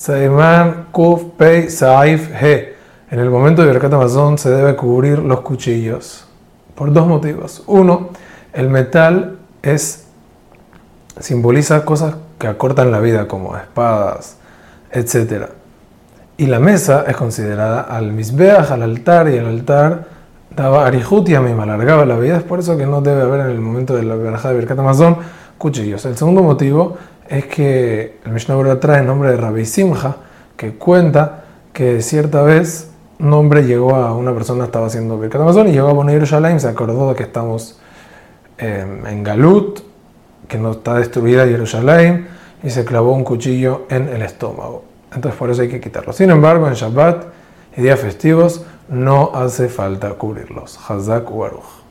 Saiman Kuf Pei Saif He. En el momento de Birkat Amazon se debe cubrir los cuchillos. Por dos motivos. Uno, el metal es simboliza cosas que acortan la vida, como espadas, etc. Y la mesa es considerada al misbeach, al altar, y el altar daba arihut y me alargaba la vida. Es por eso que no debe haber en el momento de la verajá de Birkat Amazon cuchillos. El segundo motivo es que el Mishnah trae el nombre de Rabbi Simcha, que cuenta que cierta vez un hombre llegó a una persona, estaba haciendo Birkat Amazon y llegó a Bonai Yerushalayim, se acordó de que estamos em, en Galut, que no está destruida Jerusalén, y se clavó un cuchillo en el estómago. Entonces por eso hay que quitarlo. Sin embargo, en Shabbat y días festivos no hace falta cubrirlos. Hazak Waruch.